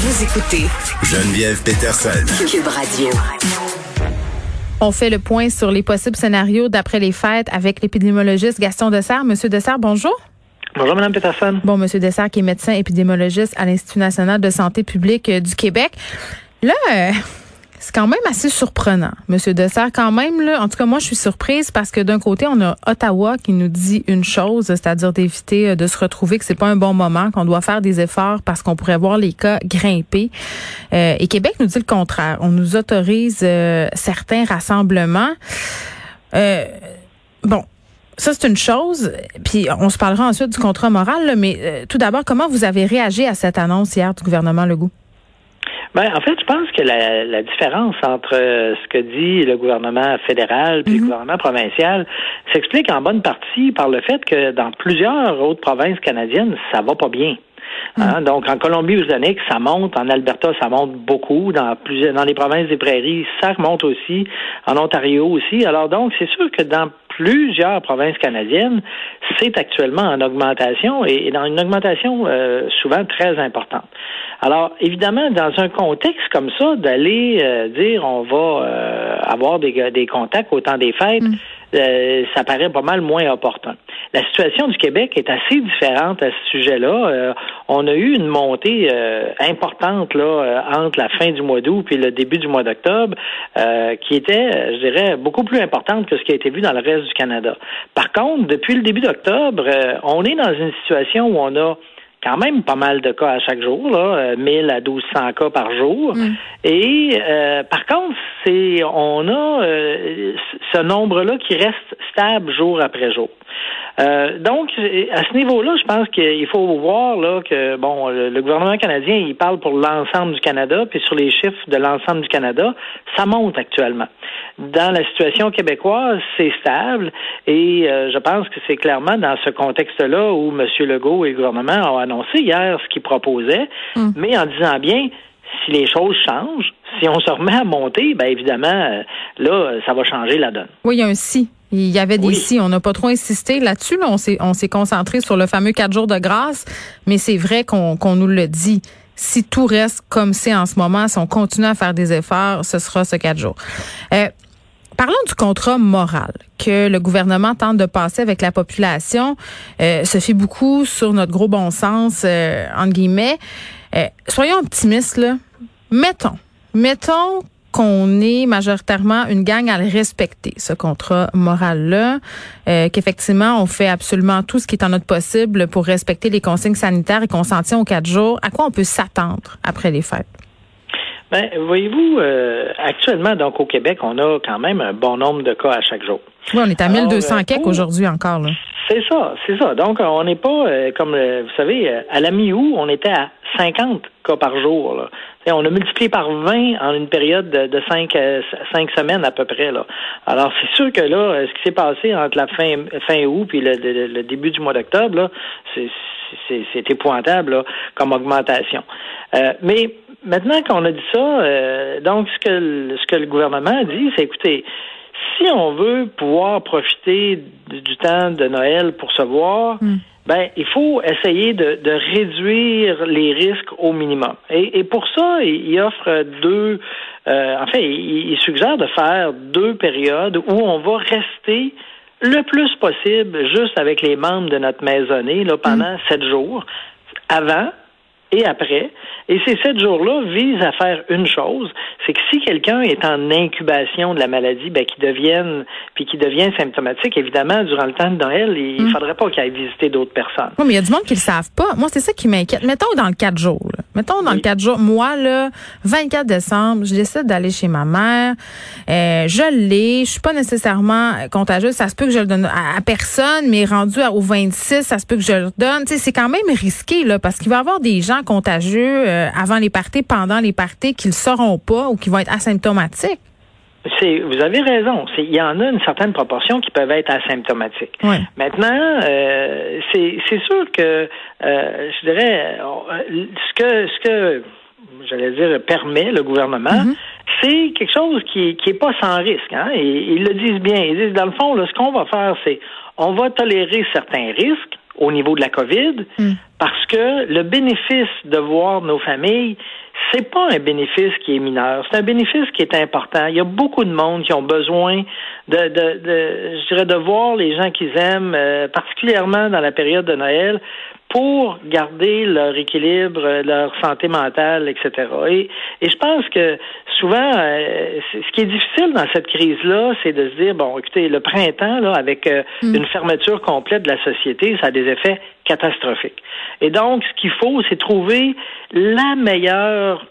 Vous écoutez Geneviève Peterson. Cube Radio. On fait le point sur les possibles scénarios d'après les fêtes avec l'épidémiologiste Gaston Dessert. Monsieur Dessert, bonjour. Bonjour, Mme Peterson. Bon, Monsieur Dessert, qui est médecin épidémiologiste à l'Institut national de santé publique euh, du Québec. Là, euh, c'est quand même assez surprenant, Monsieur Dessert. Quand même, là, en tout cas, moi, je suis surprise parce que d'un côté, on a Ottawa qui nous dit une chose, c'est-à-dire d'éviter euh, de se retrouver que c'est pas un bon moment, qu'on doit faire des efforts parce qu'on pourrait voir les cas grimper. Euh, et Québec nous dit le contraire. On nous autorise euh, certains rassemblements. bon, ça, c'est une chose. Puis on se parlera ensuite du contrat moral. mais tout d'abord, comment vous avez réagi à cette annonce hier du gouvernement Legault? Ben, en fait, je pense que la, la différence entre euh, ce que dit le gouvernement fédéral et le mhm. gouvernement provincial s'explique en bonne partie par le fait que dans plusieurs autres provinces canadiennes, ça va pas bien. Hein? Mhm. Donc, en Colombie-Britannique, ça monte. En Alberta, ça monte beaucoup. Dans plusieurs, dans les provinces des prairies, ça remonte aussi. En Ontario aussi. Alors, donc, c'est sûr que dans plusieurs provinces canadiennes, c'est actuellement en augmentation et, dans une augmentation euh, souvent très importante. Alors, évidemment, dans un contexte comme ça, d'aller euh, dire on va euh, avoir des, des contacts au temps des fêtes, mm. Euh, ça paraît pas mal moins opportun. La situation du Québec est assez différente à ce sujet-là. Euh, on a eu une montée euh, importante là entre la fin du mois d'août puis le début du mois d'octobre, qui était, je dirais, beaucoup plus importante que ce qui a été vu dans le reste du Canada. Par contre, depuis le début d'octobre, on est dans une situation où on a quand même pas mal de cas à chaque jour, là, 1000 à 1200 cas par jour. Mm. Et par contre, c'est on a ce nombre-là qui reste stable jour après jour. Euh, donc, à ce niveau-là, je pense qu'il faut voir là que bon, le, gouvernement canadien, il parle pour l'ensemble du Canada, puis sur les chiffres de l'ensemble du Canada, ça monte actuellement. Dans la situation québécoise, c'est stable, et euh, je pense que c'est clairement dans ce contexte-là où M. Legault et le gouvernement ont annoncé hier ce qu'ils proposaient, hum. mais en disant bien, si les choses changent, si on se remet à monter, bien évidemment, euh, là, ça va changer la donne. Oui, il y a un si. Il y avait des si. On n'a pas trop insisté là-dessus. On s'est on s'est concentré sur le fameux quatre jours de grâce, mais c'est vrai qu'on qu'on nous le dit. Si tout reste comme c'est en ce moment, si on continue à faire des efforts, ce sera ce quatre jours. Euh, Parlons du contrat moral que le gouvernement tente de passer avec la population. Euh, se fait beaucoup sur notre gros bon sens, euh, entre guillemets. Euh, soyons optimistes, là. Mettons, mettons qu'on est majoritairement une gang à le respecter, ce contrat moral-là, euh, qu'effectivement, on fait absolument tout ce qui est en notre possible pour respecter les consignes sanitaires et qu'on s'en tient aux quatre jours. À quoi on peut s'attendre après les fêtes? Ben, voyez-vous, euh, actuellement, donc au Québec, on a quand même un bon nombre de cas à chaque jour. Oui, on est à 1200 cas aujourd'hui encore. Là. C'est ça, c'est ça. Donc, on n'est pas, euh, comme vous savez, à la mi-août, on était à 50 cas par jour. Là. on a multiplié par 20 en une période de, de 5, euh, semaines à peu près. Là. Alors, c'est sûr que là, euh, ce qui s'est passé entre la fin, fin août et le, début du mois d'octobre, c'est épouvantable comme augmentation. Euh, mais maintenant qu'on a dit ça, donc ce que, ce que le gouvernement a dit, c'est écoutez, si on veut pouvoir profiter du, temps de Noël pour se voir, hmm ben il faut essayer de, réduire les risques au minimum. Et, pour ça, il, offre deux. Euh, en fait, il, suggère de faire deux périodes où on va rester le plus possible juste avec les membres de notre maisonnée là, pendant mm. sept jours avant et après. Et ces sept jours-là visent à faire une chose, c'est que si quelqu'un est en incubation de la maladie, ben, qui devienne, puis devient symptomatique, évidemment, durant le temps de Noël, il ne mm. faudrait pas qu'il aille visiter d'autres personnes. Oui, mais il y a du monde qui le savent pas. Moi, c'est ça qui m'inquiète. Mettons dans le quatre jours. Mettons dans le quatre jours. Moi, là, 24 décembre, je décide d'aller chez ma mère. Euh, je l'ai. Je suis pas nécessairement contagieuse. Ça se peut que je le donne à, personne, mais rendu au 26, ça se peut que je le donne. Tu sais, c'est quand même risqué, là, parce qu'il va y avoir des gens contagieux euh, avant les parties, pendant les parties, qui le sauront pas ou qui vont être asymptomatiques? C'est, vous avez raison. il y en a une certaine proportion qui peuvent être asymptomatiques. Maintenant, euh, c'est, sûr que euh, je dirais ce que ce que j'allais dire permet le gouvernement, mm-hmm. c'est quelque chose qui qui est pas sans risque. Hein? Ils le disent bien. Ils disent dans le fond, ce qu'on va faire, c'est on va tolérer certains risques au niveau de la COVID, mm. parce que le bénéfice de voir nos familles, c'est pas un bénéfice qui est mineur, c'est un bénéfice qui est important. Il y a beaucoup de monde qui ont besoin de, de, de je dirais, de voir les gens qu'ils aiment, euh, particulièrement dans la période de Noël, pour garder leur équilibre, leur santé mentale, etc. Et, et je pense que souvent, euh, ce qui est difficile dans cette crise-là, c'est de se dire, bon, écoutez, le printemps, là, avec euh, mm. une fermeture complète de la société, ça a des effets catastrophiques. Et donc, ce qu'il faut, c'est trouver la meilleure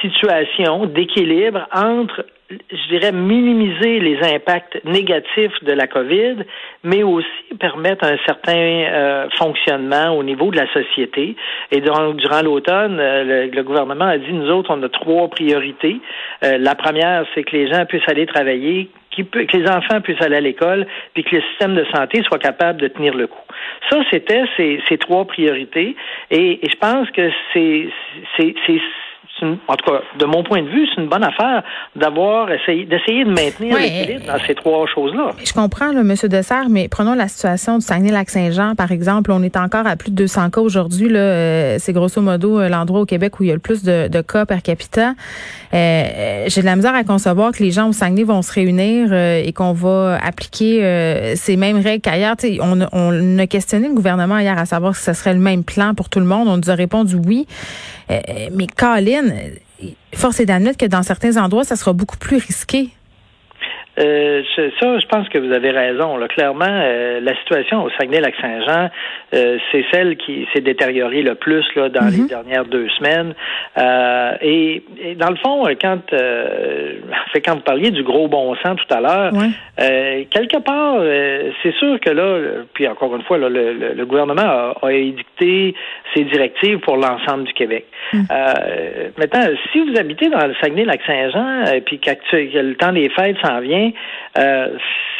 situation d'équilibre entre je dirais, minimiser les impacts négatifs de la COVID, mais aussi permettre un certain euh, fonctionnement au niveau de la société. Et durant l'automne, euh, le, gouvernement a dit, nous autres, on a trois priorités. Euh, la première, c'est que les gens puissent aller travailler, que les enfants puissent aller à l'école, puis que le système de santé soit capable de tenir le coup. Ça, c'était ces, ces trois priorités. Et, et je pense que c'est en tout cas, de mon point de vue, c'est une bonne affaire d'avoir essayé, d'essayer de maintenir l'équilibre dans ces trois choses-là. Je comprends, là, M. Dessert, mais prenons la situation du Saguenay-Lac-Saint-Jean, par exemple. On est encore à plus de 200 cas aujourd'hui. Là, euh, c'est grosso modo euh, l'endroit au Québec où il y a le plus de, cas per capita. Euh, j'ai de la misère à concevoir que les gens au Saguenay vont se réunir et qu'on va appliquer ces mêmes règles qu'ailleurs. On, on a questionné le gouvernement hier à savoir si ce serait le même plan pour tout le monde. On nous a répondu oui. mais Colin, force est d'admettre que dans certains endroits, ça sera beaucoup plus risqué. Euh, ça, je pense que vous avez raison. Là. Clairement, euh, la situation au Saguenay-Lac-Saint-Jean, euh, c'est celle qui s'est détériorée le plus là, dans les mhm. dernières deux semaines. Et, dans le fond, quand, fait, quand vous parliez du gros bon sens tout à l'heure, quelque part, c'est sûr que là, puis encore une fois, là, le, gouvernement a, a, édicté ses directives pour l'ensemble du Québec. Mhm. maintenant, si vous habitez dans le Saguenay-Lac-Saint-Jean, puis que le temps des fêtes s'en vient, euh,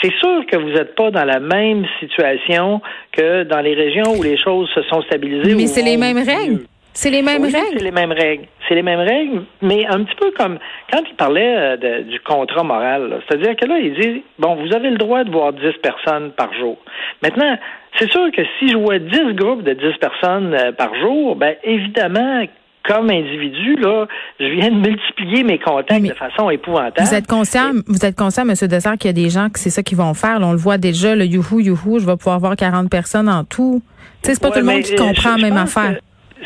c'est sûr que vous n'êtes pas dans la même situation que dans les régions où les choses se sont stabilisées. Mais c'est les mêmes règles. C'est les mêmes règles. C'est les mêmes règles. C'est les mêmes règles, mais un petit peu comme quand il parlait euh, du contrat moral. C'est-à-dire que là, il dit bon, vous avez le droit de voir 10 personnes par jour. Maintenant, c'est sûr que si je vois 10 groupes de 10 personnes euh, par jour, ben évidemment comme individu, là, je viens de multiplier mes contacts de façon épouvantable. Vous êtes conscient, vous êtes conscient. Dessert, qu'il y a des gens que c'est ça qu'ils vont faire. on le voit déjà, le youhou, youhou, je vais pouvoir voir 40 personnes en tout. Tu sais, c'est pas tout le monde qui comprend la même affaire.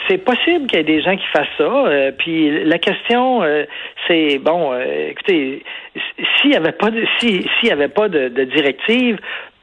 C'est possible qu'il y ait des gens qui fassent ça. Euh, puis la question, euh, c'est bon. Euh, écoutez, s'il y avait pas de, s'il y avait pas de, directive,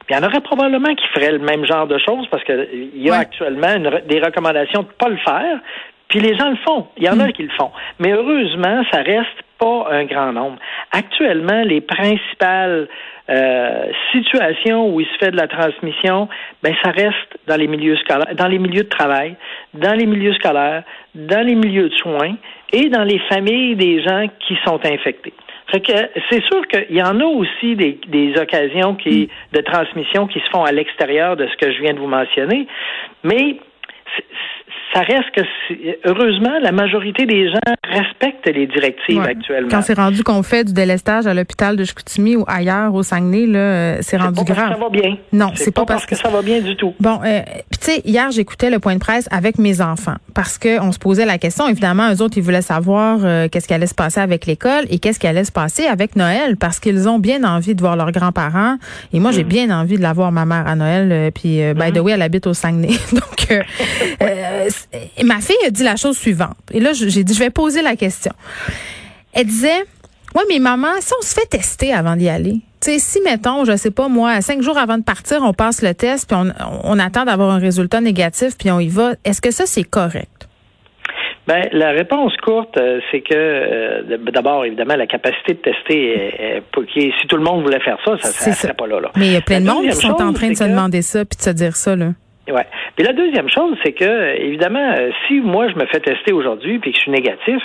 il y en aurait probablement qui feraient le même genre de choses parce qu'il y a actuellement des recommandations de pas le faire. Puis les gens le font. Il y en a hmm. qui le font. Mais heureusement, ça reste pas un grand nombre. Actuellement, les principales euh, situations où il se fait de la transmission, ben ça reste dans les milieux scolaires, dans les milieux de travail, dans les milieux scolaires, dans les milieux de soins et dans les familles des gens qui sont infectés. Fait que c'est sûr qu'il y en a aussi des, des occasions qui, hmm. de transmission qui se font à l'extérieur de ce que je viens de vous mentionner, mais ça reste que, heureusement, la majorité des gens respectent les directives actuellement. Quand c'est rendu qu'on fait du délestage à l'hôpital de Chicoutimi ou ailleurs au Saguenay, là, euh, c'est rendu pas grave. Parce que ça va bien. Non, c'est pas, parce, que, ça va bien du tout. Bon, euh, tu sais, hier j'écoutais le point de presse avec mes enfants parce que on se posait la question. Évidemment, eux autres, ils voulaient savoir euh, qu'est-ce qui allait se passer avec l'école et qu'est-ce qui allait se passer avec Noël parce qu'ils ont bien envie de voir leurs grands-parents et moi j'ai mm. bien envie de la voir ma mère à Noël. Euh, puis, by the mm. way, elle habite au Saguenay, donc ma fille a dit la chose suivante. Et là, j'ai dit, je vais poser la question. Elle disait, oui, mais maman, si on se fait tester avant d'y aller, tu sais, si, mettons, je sais pas, moi, cinq jours avant de partir, on passe le test, puis on, attend d'avoir un résultat négatif, puis on y va, est-ce que ça, c'est correct? Ben, la réponse courte, euh, c'est que euh, d'abord, évidemment, la capacité de tester, est, si tout le monde voulait faire ça, ça ne serait pas là, là. Mais il y a plein de monde qui sont en train de se demander ça puis de se dire ça. Là. Ouais. Puis la deuxième chose, c'est que, évidemment, euh, si moi je me fais tester aujourd'hui puis que je suis négatif,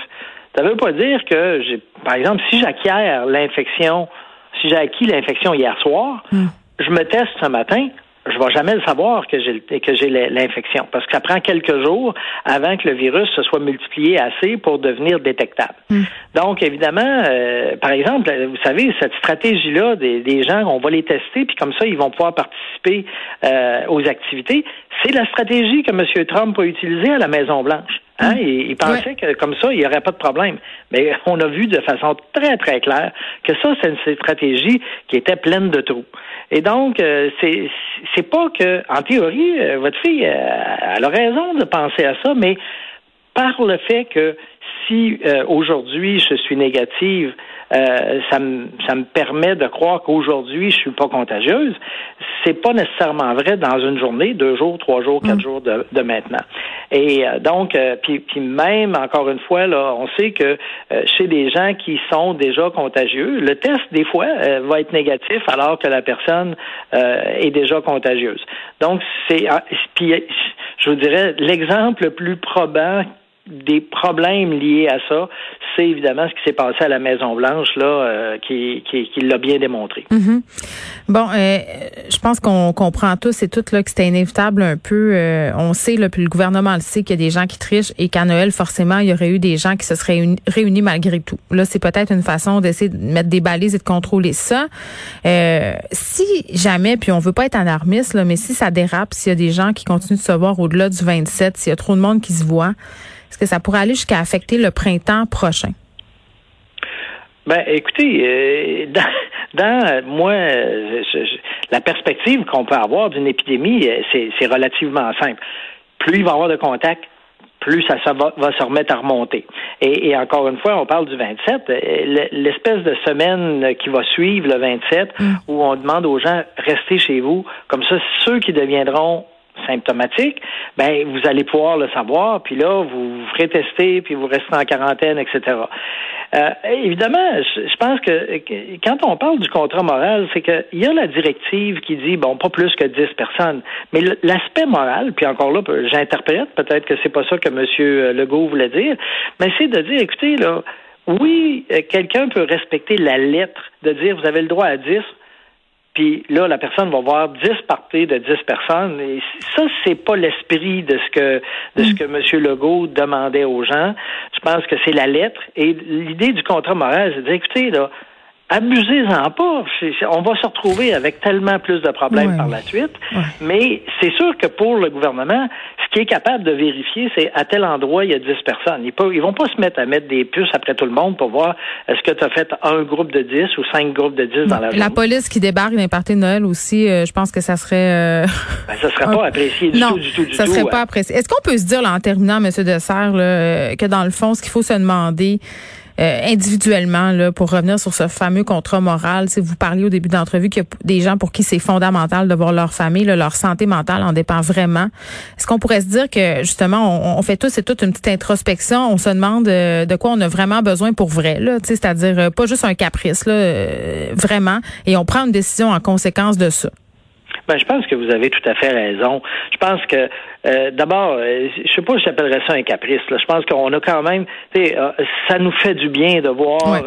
ça veut pas dire que j'ai, par exemple, si j'acquiers l'infection, si j'ai acquis l'infection hier soir, hmm. je me teste ce matin, je vais jamais le savoir que j'ai que j'ai l'infection parce que ça prend quelques jours avant que le virus se soit multiplié assez pour devenir détectable. Hmm. Donc évidemment, euh, par exemple, vous savez cette stratégie là des, gens, on va les tester puis comme ça ils vont pouvoir participer euh, aux activités. C'est la stratégie que M. Trump a utilisée à la Maison Blanche. Hein? Il, pensait que comme ça, il n'y aurait pas de problème. Mais on a vu de façon très, très claire que ça, c'est une stratégie qui était pleine de trous. Et donc, euh, c'est c'est pas que, en théorie, euh, votre fille, euh, elle a raison de penser à ça, mais par le fait que si euh, aujourd'hui je suis négative, euh, ça, me, ça me permet de croire qu'aujourd'hui je suis pas contagieuse. C'est pas nécessairement vrai dans une journée, deux jours, trois jours, quatre mm. jours de, de, maintenant. Et euh, donc, puis, puis même encore une fois là, on sait que chez des gens qui sont déjà contagieux, le test des fois va être négatif alors que la personne est déjà contagieuse. Donc c'est, ah, puis je vous dirais l'exemple le plus probant des problèmes liés à ça, c'est évidemment ce qui s'est passé à la Maison Blanche là, euh, qui, qui, qui l'a bien démontré. Mm-hmm. Bon, euh, je pense qu'on comprend tous et toutes là que c'était inévitable un peu. Euh, on sait là, puis le gouvernement le sait qu'il y a des gens qui trichent et qu'à Noël forcément il y aurait eu des gens qui se seraient réunis, malgré tout. Là, c'est peut-être une façon d'essayer de mettre des balises et de contrôler ça. si jamais, puis on veut pas être alarmiste là, mais si ça dérape, s'il y a des gens qui continuent de se voir au-delà du 27, s'il y a trop de monde qui se voit est-ce que ça pourrait aller jusqu'à affecter le printemps prochain? Ben, écoutez, euh, dans, moi, la perspective qu'on peut avoir d'une épidémie, euh, c'est relativement simple. Plus il va y avoir de contacts, plus ça, va, se remettre à remonter. Et, encore une fois, on parle du 27, euh, l'espèce de semaine qui va suivre le 27, mm. où on demande aux gens restez chez vous, comme ça, ceux qui deviendront symptomatique, ben vous allez pouvoir le savoir, puis là vous ferez tester, puis vous restez en quarantaine, etc. Euh, évidemment, je, pense que, quand on parle du contrat moral, c'est qu'il y a la directive qui dit bon pas plus que 10 personnes, mais l'aspect moral, puis encore là, j'interprète peut-être que c'est pas ça que M. Legault voulait dire, mais c'est de dire écoutez là. Oui, euh, quelqu'un peut respecter la lettre de dire vous avez le droit à 10, puis là, la personne va voir 10 parties de 10 personnes. Et ça, c'est pas l'esprit de ce que de ce mm. que M. Legault demandait aux gens. Je pense que c'est la lettre. Et l'idée du contrat moral, c'est de dire, écoutez, là, abusez-en pas. on va se retrouver avec tellement plus de problèmes par la suite. Mais c'est sûr que pour le gouvernement, ce qui est capable de vérifier, c'est à tel endroit, il y a 10 personnes. Ils, ne vont pas se mettre à mettre des puces après tout le monde pour voir est-ce que tu as fait un groupe de 10 ou cinq groupes de 10 dans la La police qui débarque d'un party de Noël aussi, euh, je pense que ça serait... Euh, ben, ça serait pas apprécié du tout, du tout, du ça serait pas apprécié. Est-ce qu'on peut se dire, là, en terminant, M. Dessert, là, euh, que dans le fond, ce qu'il faut se demander, euh, individuellement là, pour revenir sur ce fameux contrat moral. Si vous parliez au début d'entrevue qu'il y a des gens pour qui c'est fondamental de voir leur famille, leur santé mentale en dépend vraiment. Est-ce qu'on pourrait se dire que justement on, fait tous et toutes une petite introspection, on se demande euh, de quoi on a vraiment besoin pour vrai, là, c'est-à-dire euh, pas juste un caprice, là, vraiment, et on prend une décision en conséquence de ça? Ben, je pense que vous avez tout à fait raison. Je pense que euh, d'abord, euh, je sais pas si j'appellerais ça un caprice. Là. Je pense qu'on a quand même, euh, ça nous fait du bien de voir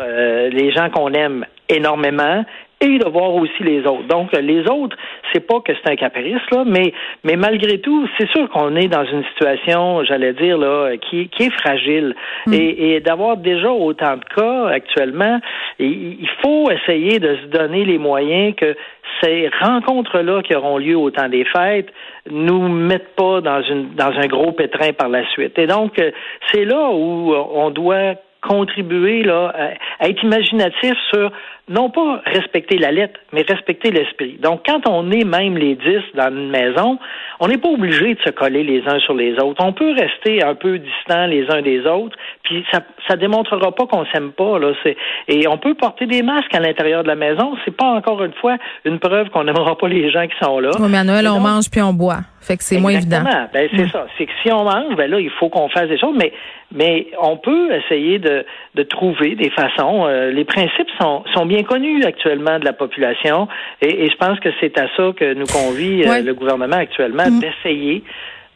les gens qu'on aime énormément et de voir aussi les autres. Donc, les autres, c'est pas que c'est un caprice, là, mais, mais malgré tout, c'est sûr qu'on est dans une situation, j'allais dire, là, qui, qui est fragile. Mm. Et, et d'avoir déjà autant de cas actuellement, il faut essayer de se donner les moyens que ces rencontres-là qui auront lieu au temps des fêtes nous mettent pas dans une dans un gros pétrin par la suite. Et donc, c'est là où on doit contribuer là, à être imaginatif sur non pas respecter la lettre, mais respecter l'esprit. Donc, quand on est même les dix dans une maison, on n'est pas obligé de se coller les uns sur les autres. On peut rester un peu distants les uns des autres, puis ça ça démontrera pas qu'on s'aime pas. Là. Et on peut porter des masques à l'intérieur de la maison. C'est pas encore une fois une preuve qu'on n'aimera pas les gens qui sont là. Oui, mais à Noël, on mange puis on boit. Fait que c'est moins évident. Ben, c'est ça. C'est que si on mange, ben là, il faut qu'on fasse des choses, mais mais on peut essayer de, de trouver des façons. Euh, les principes sont, sont bien connus actuellement de la population et, je pense que c'est à ça que nous convie euh, le gouvernement actuellement, mm. d'essayer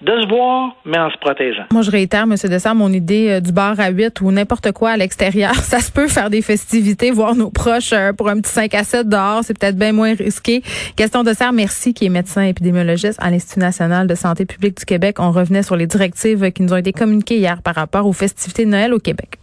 de se voir, mais en se protégeant. Moi, je réitère, M. Dessert, mon idée euh, du bar à 8 ou n'importe quoi à l'extérieur. Ça se peut faire des festivités, voir nos proches pour un petit 5 à 7 dehors. C'est peut-être bien moins risqué. Question Dessert, merci, qui est médecin épidémiologiste à l'Institut national de santé publique du Québec. On revenait sur les directives qui nous ont été communiquées hier par rapport aux festivités de Noël au Québec.